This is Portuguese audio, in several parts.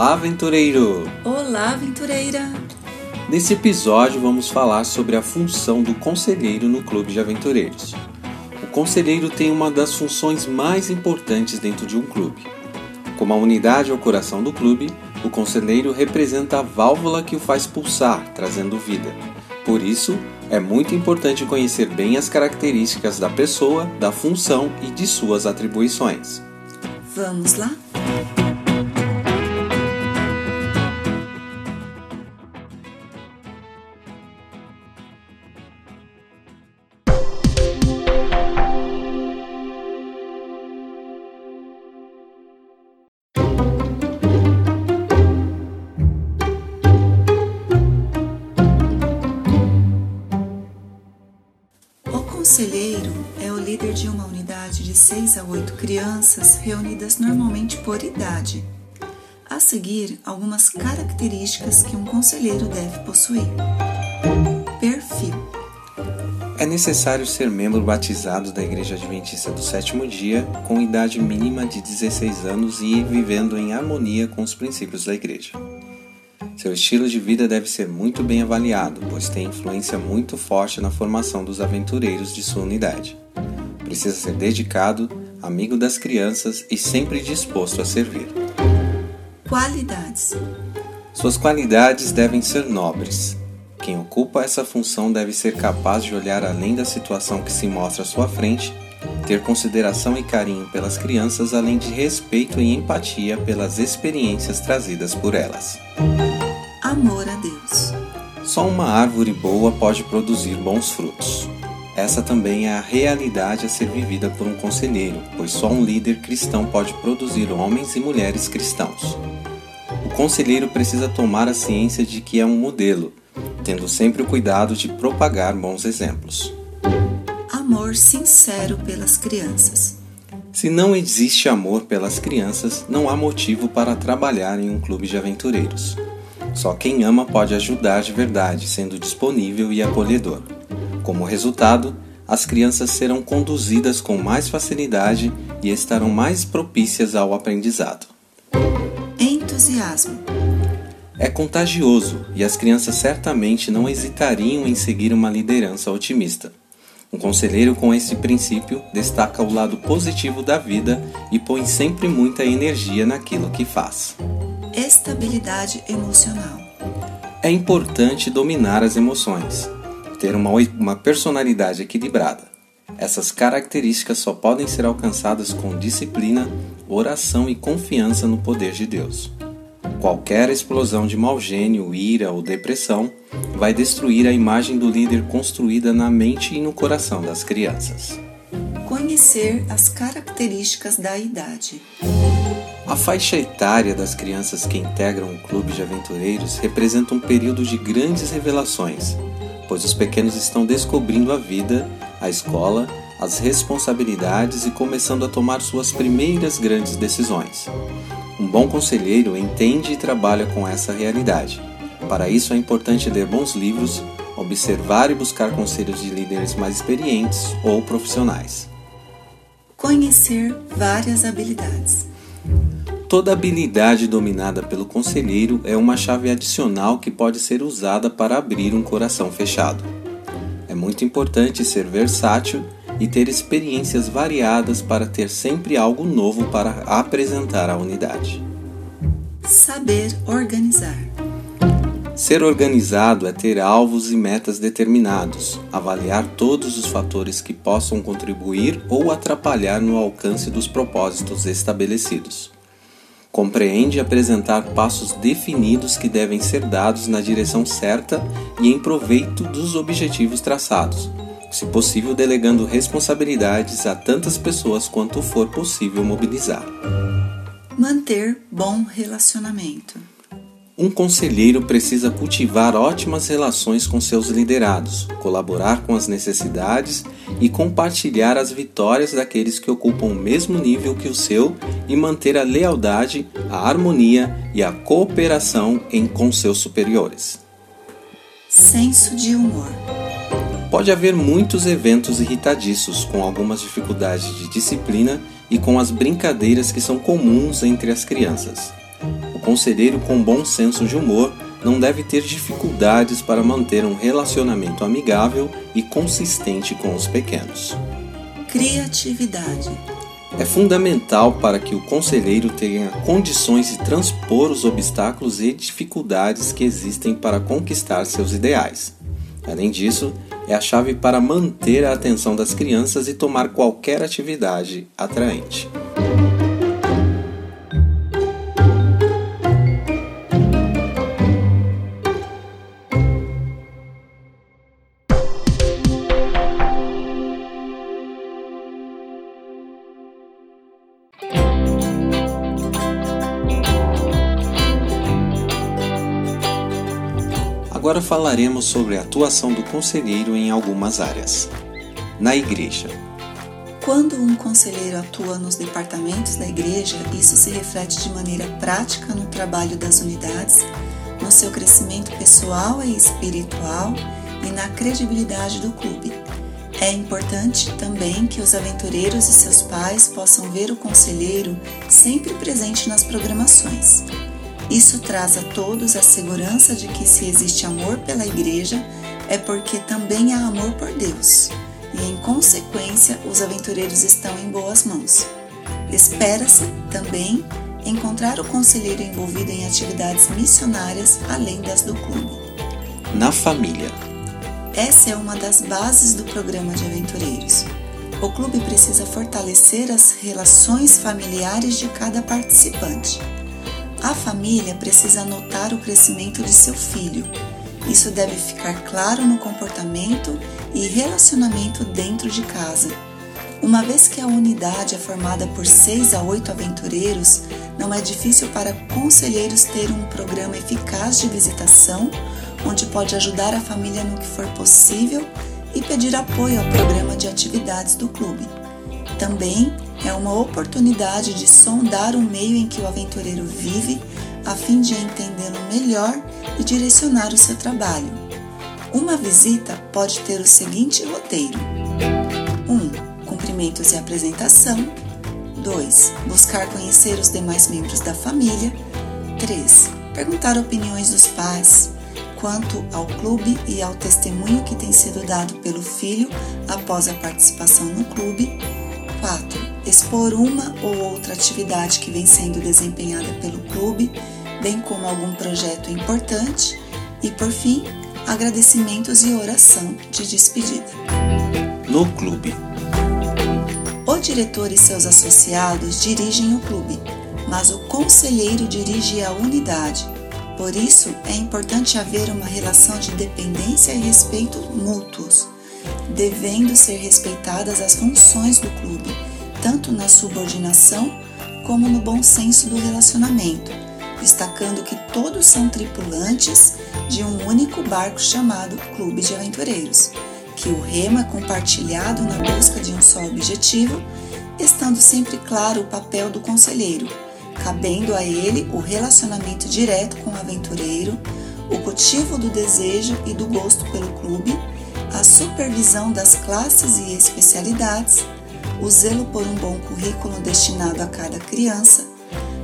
Olá, aventureiro! Olá, aventureira! Nesse episódio vamos falar sobre a função do conselheiro no clube de aventureiros. O conselheiro tem uma das funções mais importantes dentro de um clube. Como a unidade ou coração do clube, o conselheiro representa a válvula que o faz pulsar, trazendo vida. Por isso, é muito importante conhecer bem as características da pessoa, da função e de suas atribuições. Vamos lá? Conselheiro é o líder de uma unidade de 6 a 8 crianças reunidas normalmente por idade. A seguir, algumas características que um conselheiro deve possuir. Perfil: É necessário ser membro batizado da Igreja Adventista do Sétimo Dia, com idade mínima de 16 anos e vivendo em harmonia com os princípios da Igreja. Seu estilo de vida deve ser muito bem avaliado, pois tem influência muito forte na formação dos aventureiros de sua unidade. Precisa ser dedicado, amigo das crianças e sempre disposto a servir. Qualidades: Suas qualidades devem ser nobres. Quem ocupa essa função deve ser capaz de olhar além da situação que se mostra à sua frente, ter consideração e carinho pelas crianças, além de respeito e empatia pelas experiências trazidas por elas amor a Deus. Só uma árvore boa pode produzir bons frutos. Essa também é a realidade a ser vivida por um conselheiro, pois só um líder cristão pode produzir homens e mulheres cristãos. O conselheiro precisa tomar a ciência de que é um modelo, tendo sempre o cuidado de propagar bons exemplos. Amor sincero pelas crianças. Se não existe amor pelas crianças, não há motivo para trabalhar em um clube de aventureiros. Só quem ama pode ajudar de verdade, sendo disponível e acolhedor. Como resultado, as crianças serão conduzidas com mais facilidade e estarão mais propícias ao aprendizado. Entusiasmo é contagioso e as crianças certamente não hesitariam em seguir uma liderança otimista. Um conselheiro com esse princípio destaca o lado positivo da vida e põe sempre muita energia naquilo que faz estabilidade emocional. É importante dominar as emoções, ter uma, uma personalidade equilibrada. Essas características só podem ser alcançadas com disciplina, oração e confiança no poder de Deus. Qualquer explosão de mau gênio, ira ou depressão vai destruir a imagem do líder construída na mente e no coração das crianças. Conhecer as características da idade. A faixa etária das crianças que integram o clube de aventureiros representa um período de grandes revelações, pois os pequenos estão descobrindo a vida, a escola, as responsabilidades e começando a tomar suas primeiras grandes decisões. Um bom conselheiro entende e trabalha com essa realidade. Para isso é importante ler bons livros, observar e buscar conselhos de líderes mais experientes ou profissionais. Conhecer várias habilidades. Toda habilidade dominada pelo conselheiro é uma chave adicional que pode ser usada para abrir um coração fechado. É muito importante ser versátil e ter experiências variadas para ter sempre algo novo para apresentar à unidade. Saber organizar. Ser organizado é ter alvos e metas determinados, avaliar todos os fatores que possam contribuir ou atrapalhar no alcance dos propósitos estabelecidos. Compreende apresentar passos definidos que devem ser dados na direção certa e em proveito dos objetivos traçados, se possível delegando responsabilidades a tantas pessoas quanto for possível mobilizar. Manter bom relacionamento. Um conselheiro precisa cultivar ótimas relações com seus liderados, colaborar com as necessidades e compartilhar as vitórias daqueles que ocupam o mesmo nível que o seu e manter a lealdade, a harmonia e a cooperação em com seus superiores. Senso de humor. Pode haver muitos eventos irritadiços, com algumas dificuldades de disciplina e com as brincadeiras que são comuns entre as crianças conselheiro com bom senso de humor não deve ter dificuldades para manter um relacionamento amigável e consistente com os pequenos. Criatividade. É fundamental para que o conselheiro tenha condições de transpor os obstáculos e dificuldades que existem para conquistar seus ideais. Além disso, é a chave para manter a atenção das crianças e tomar qualquer atividade atraente. Agora falaremos sobre a atuação do conselheiro em algumas áreas. Na igreja. Quando um conselheiro atua nos departamentos da igreja, isso se reflete de maneira prática no trabalho das unidades, no seu crescimento pessoal e espiritual e na credibilidade do clube. É importante também que os aventureiros e seus pais possam ver o conselheiro sempre presente nas programações. Isso traz a todos a segurança de que se existe amor pela igreja, é porque também há amor por Deus, e em consequência os aventureiros estão em boas mãos. Espera-se também encontrar o conselheiro envolvido em atividades missionárias além das do clube. Na família. Essa é uma das bases do programa de aventureiros. O clube precisa fortalecer as relações familiares de cada participante. A família precisa notar o crescimento de seu filho. Isso deve ficar claro no comportamento e relacionamento dentro de casa. Uma vez que a unidade é formada por seis a oito aventureiros, não é difícil para conselheiros ter um programa eficaz de visitação, onde pode ajudar a família no que for possível e pedir apoio ao programa de atividades do clube. Também é uma oportunidade de sondar o meio em que o aventureiro vive, a fim de entendê-lo melhor e direcionar o seu trabalho. Uma visita pode ter o seguinte roteiro: 1. Um, cumprimentos e apresentação. 2. Buscar conhecer os demais membros da família. 3. Perguntar opiniões dos pais quanto ao clube e ao testemunho que tem sido dado pelo filho após a participação no clube. 4 expor uma ou outra atividade que vem sendo desempenhada pelo clube, bem como algum projeto importante e, por fim, agradecimentos e oração de despedida. No clube. O diretor e seus associados dirigem o clube, mas o conselheiro dirige a unidade. Por isso, é importante haver uma relação de dependência e respeito mútuos, devendo ser respeitadas as funções do clube tanto na subordinação como no bom senso do relacionamento, destacando que todos são tripulantes de um único barco chamado Clube de Aventureiros, que o remo é compartilhado na busca de um só objetivo, estando sempre claro o papel do conselheiro, cabendo a ele o relacionamento direto com o aventureiro, o cultivo do desejo e do gosto pelo clube, a supervisão das classes e especialidades, o zelo por um bom currículo destinado a cada criança,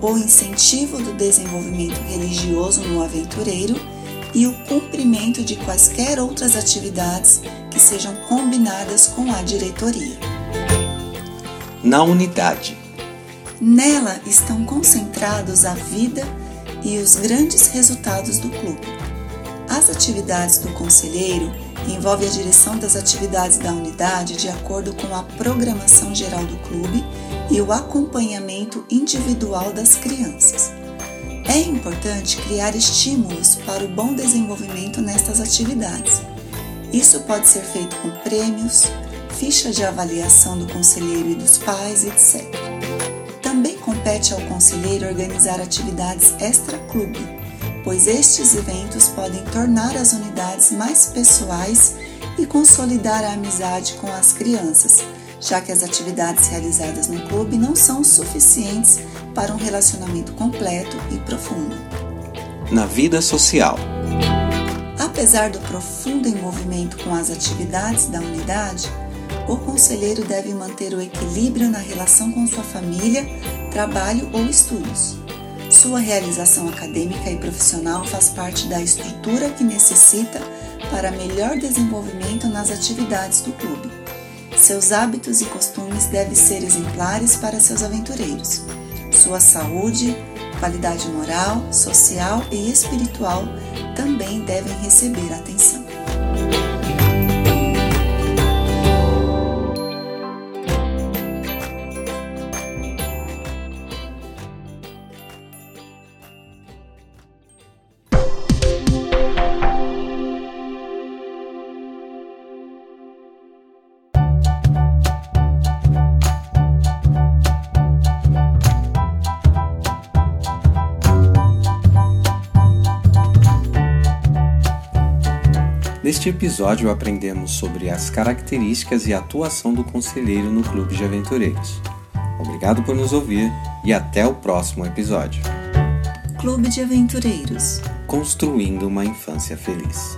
o incentivo do desenvolvimento religioso no aventureiro e o cumprimento de quaisquer outras atividades que sejam combinadas com a diretoria. Na unidade. Nela estão concentrados a vida e os grandes resultados do clube. As atividades do conselheiro envolve a direção das atividades da unidade de acordo com a programação geral do clube e o acompanhamento individual das crianças. É importante criar estímulos para o bom desenvolvimento nestas atividades. Isso pode ser feito com prêmios, ficha de avaliação do conselheiro e dos pais, etc. Também compete ao conselheiro organizar atividades extra-clube pois estes eventos podem tornar as unidades mais pessoais e consolidar a amizade com as crianças, já que as atividades realizadas no clube não são suficientes para um relacionamento completo e profundo. Na vida social. Apesar do profundo envolvimento com as atividades da unidade, o conselheiro deve manter o equilíbrio na relação com sua família, trabalho ou estudos. Sua realização acadêmica e profissional faz parte da estrutura que necessita para melhor desenvolvimento nas atividades do clube. Seus hábitos e costumes devem ser exemplares para seus aventureiros. Sua saúde, qualidade moral, social e espiritual também devem receber atenção. Neste episódio aprendemos sobre as características e atuação do conselheiro no Clube de Aventureiros. Obrigado por nos ouvir e até o próximo episódio. Clube de Aventureiros Construindo uma infância feliz.